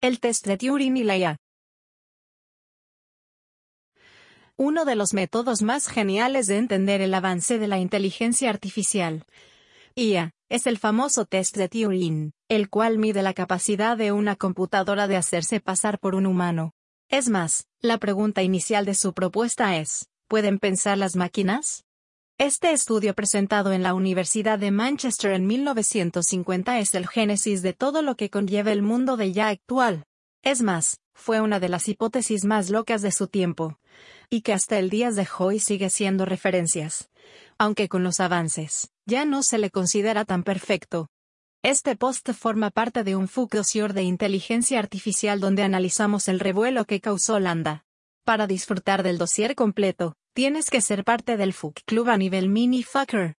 El test de Turing y la IA. Uno de los métodos más geniales de entender el avance de la inteligencia artificial. IA, es el famoso test de Turing, el cual mide la capacidad de una computadora de hacerse pasar por un humano. Es más, la pregunta inicial de su propuesta es, ¿pueden pensar las máquinas? Este estudio presentado en la Universidad de Manchester en 1950 es el génesis de todo lo que conlleva el mundo de ya actual. Es más, fue una de las hipótesis más locas de su tiempo, y que hasta el día de hoy sigue siendo referencias. Aunque con los avances, ya no se le considera tan perfecto. Este post forma parte de un FUC de inteligencia artificial donde analizamos el revuelo que causó Landa. Para disfrutar del dossier completo, Tienes que ser parte del FUC Club a nivel mini fucker.